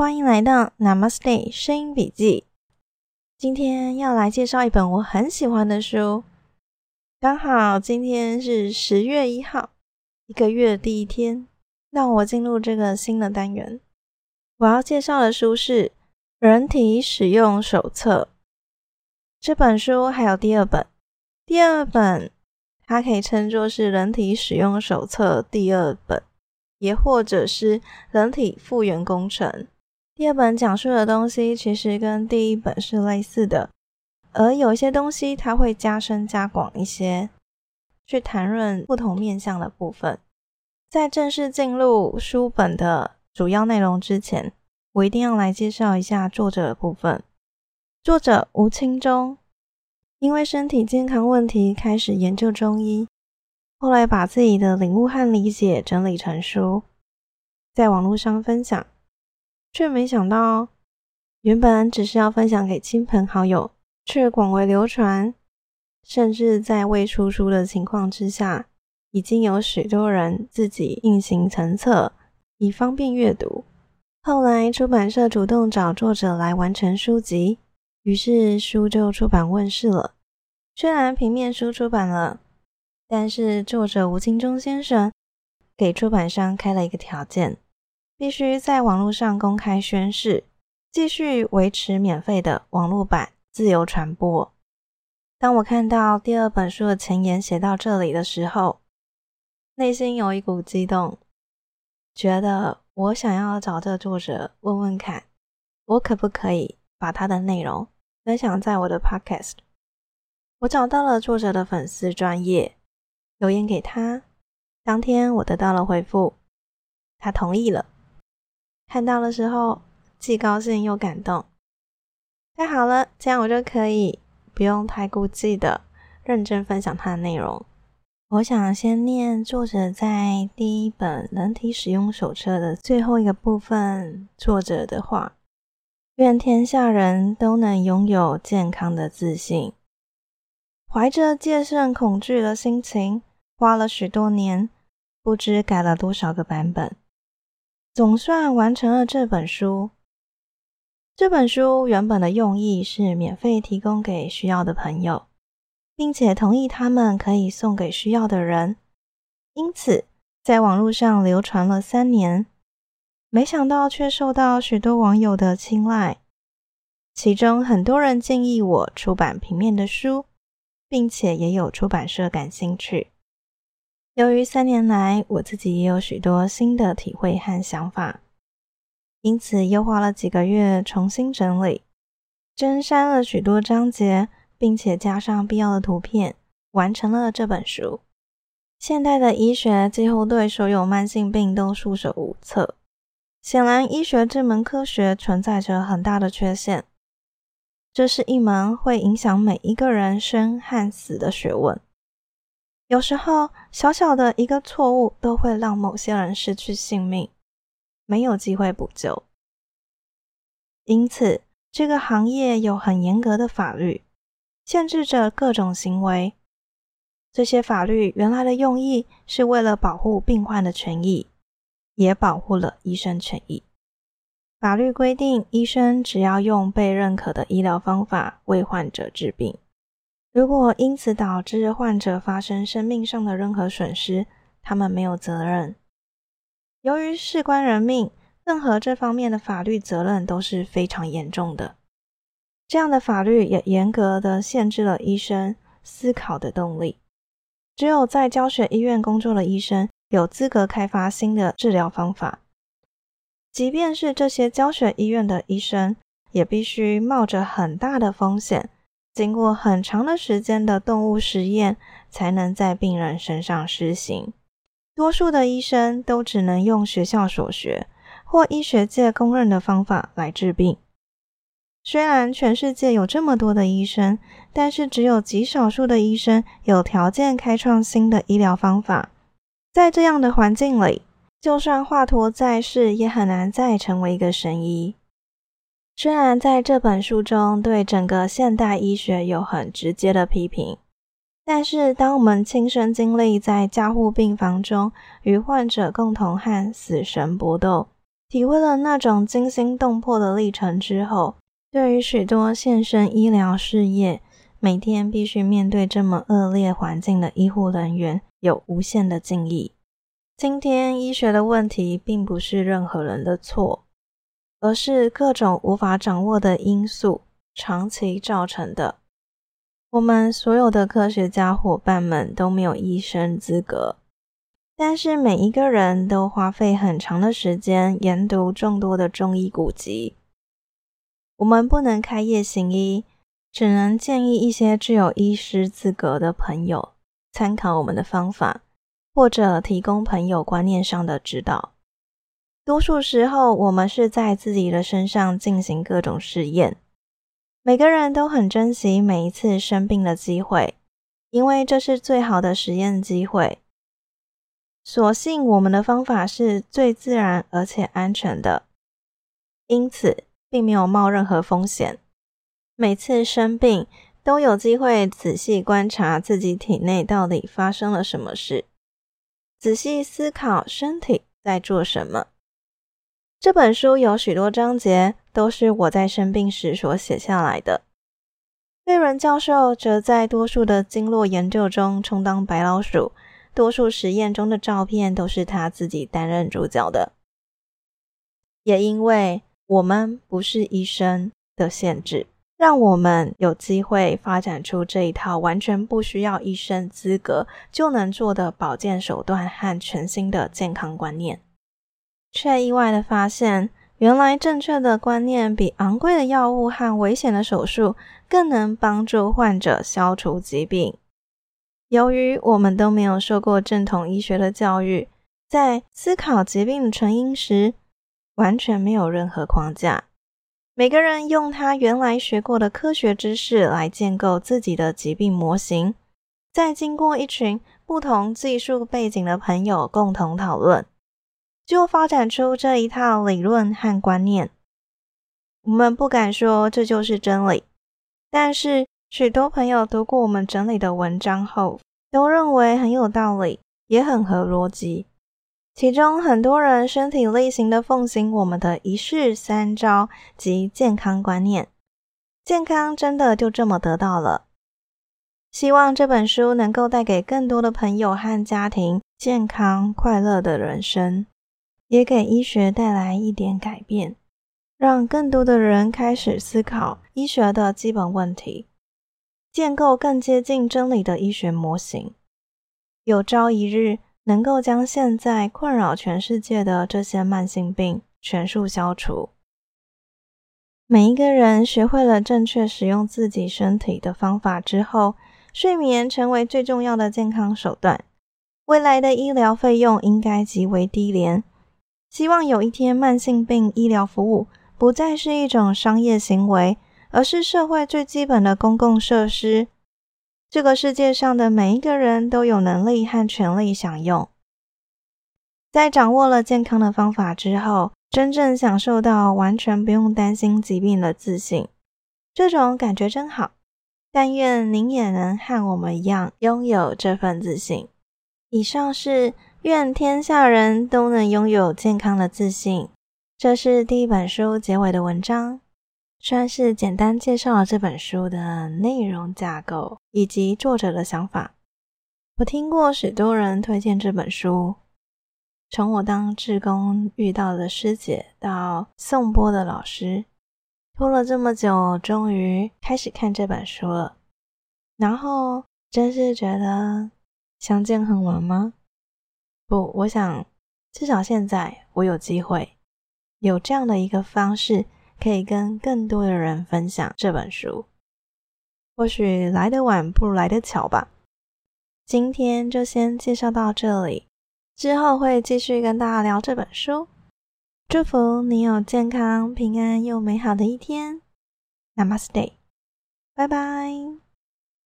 欢迎来到 Namaste 声音笔记。今天要来介绍一本我很喜欢的书。刚好今天是十月一号，一个月第一天，让我进入这个新的单元。我要介绍的书是《人体使用手册》。这本书还有第二本，第二本它可以称作是《人体使用手册》第二本。也或者是人体复原工程。第二本讲述的东西其实跟第一本是类似的，而有一些东西它会加深加广一些，去谈论不同面向的部分。在正式进入书本的主要内容之前，我一定要来介绍一下作者的部分。作者吴清忠，因为身体健康问题开始研究中医。后来把自己的领悟和理解整理成书，在网络上分享，却没想到，原本只是要分享给亲朋好友，却广为流传，甚至在未出书的情况之下，已经有许多人自己印行成册，以方便阅读。后来出版社主动找作者来完成书籍，于是书就出版问世了。虽然平面书出版了。但是作者吴清忠先生给出版商开了一个条件，必须在网络上公开宣誓，继续维持免费的网络版自由传播。当我看到第二本书的前言写到这里的时候，内心有一股激动，觉得我想要找这作者问问看，我可不可以把他的内容分享在我的 Podcast。我找到了作者的粉丝专业。留言给他，当天我得到了回复，他同意了。看到的时候，既高兴又感动。太好了，这样我就可以不用太顾忌的认真分享它的内容。我想先念作者在第一本人体使用手册的最后一个部分作者的话：愿天下人都能拥有健康的自信，怀着戒慎恐惧的心情。花了许多年，不知改了多少个版本，总算完成了这本书。这本书原本的用意是免费提供给需要的朋友，并且同意他们可以送给需要的人，因此在网络上流传了三年。没想到却受到许多网友的青睐，其中很多人建议我出版平面的书，并且也有出版社感兴趣。由于三年来我自己也有许多新的体会和想法，因此又花了几个月重新整理、增删了许多章节，并且加上必要的图片，完成了这本书。现代的医学几乎对所有慢性病都束手无策，显然医学这门科学存在着很大的缺陷。这是一门会影响每一个人生和死的学问。有时候，小小的一个错误都会让某些人失去性命，没有机会补救。因此，这个行业有很严格的法律，限制着各种行为。这些法律原来的用意是为了保护病患的权益，也保护了医生权益。法律规定，医生只要用被认可的医疗方法为患者治病。如果因此导致患者发生生命上的任何损失，他们没有责任。由于事关人命，任何这方面的法律责任都是非常严重的。这样的法律也严格的限制了医生思考的动力。只有在教学医院工作的医生有资格开发新的治疗方法，即便是这些教学医院的医生，也必须冒着很大的风险。经过很长的时间的动物实验，才能在病人身上施行。多数的医生都只能用学校所学或医学界公认的方法来治病。虽然全世界有这么多的医生，但是只有极少数的医生有条件开创新的医疗方法。在这样的环境里，就算华佗在世，也很难再成为一个神医。虽然在这本书中对整个现代医学有很直接的批评，但是当我们亲身经历在加护病房中与患者共同和死神搏斗，体会了那种惊心动魄的历程之后，对于许多献身医疗事业、每天必须面对这么恶劣环境的医护人员，有无限的敬意。今天医学的问题，并不是任何人的错，而是各种无法掌握的因素长期造成的。我们所有的科学家伙伴们都没有医生资格。但是每一个人都花费很长的时间研读众多的中医古籍。我们不能开业行医，只能建议一些具有医师资格的朋友参考我们的方法，或者提供朋友观念上的指导。多数时候，我们是在自己的身上进行各种试验。每个人都很珍惜每一次生病的机会，因为这是最好的实验机会。所幸我们的方法是最自然而且安全的，因此并没有冒任何风险。每次生病都有机会仔细观察自己体内到底发生了什么事，仔细思考身体在做什么。这本书有许多章节都是我在生病时所写下来的。贝伦教授则在多数的经络研究中充当白老鼠。多数实验中的照片都是他自己担任主角的，也因为我们不是医生的限制，让我们有机会发展出这一套完全不需要医生资格就能做的保健手段和全新的健康观念，却意外的发现，原来正确的观念比昂贵的药物和危险的手术更能帮助患者消除疾病。由于我们都没有受过正统医学的教育，在思考疾病的成因时，完全没有任何框架。每个人用他原来学过的科学知识来建构自己的疾病模型，再经过一群不同技术背景的朋友共同讨论，就发展出这一套理论和观念。我们不敢说这就是真理，但是。许多朋友读过我们整理的文章后，都认为很有道理，也很合逻辑。其中很多人身体力行的奉行我们的一式三招及健康观念，健康真的就这么得到了。希望这本书能够带给更多的朋友和家庭健康快乐的人生，也给医学带来一点改变，让更多的人开始思考医学的基本问题。建构更接近真理的医学模型，有朝一日能够将现在困扰全世界的这些慢性病全数消除。每一个人学会了正确使用自己身体的方法之后，睡眠成为最重要的健康手段。未来的医疗费用应该极为低廉。希望有一天，慢性病医疗服务不再是一种商业行为。而是社会最基本的公共设施。这个世界上的每一个人都有能力和权利享用。在掌握了健康的方法之后，真正享受到完全不用担心疾病的自信，这种感觉真好。但愿您也能和我们一样拥有这份自信。以上是愿天下人都能拥有健康的自信。这是第一本书结尾的文章。算是简单介绍了这本书的内容架构以及作者的想法。我听过许多人推荐这本书，从我当志工遇到的师姐到颂钵的老师，拖了这么久，终于开始看这本书了。然后真是觉得相见恨晚吗？不，我想至少现在我有机会有这样的一个方式。可以跟更多的人分享这本书，或许来得晚不如来得巧吧。今天就先介绍到这里，之后会继续跟大家聊这本书。祝福你有健康、平安又美好的一天。Namaste，拜拜。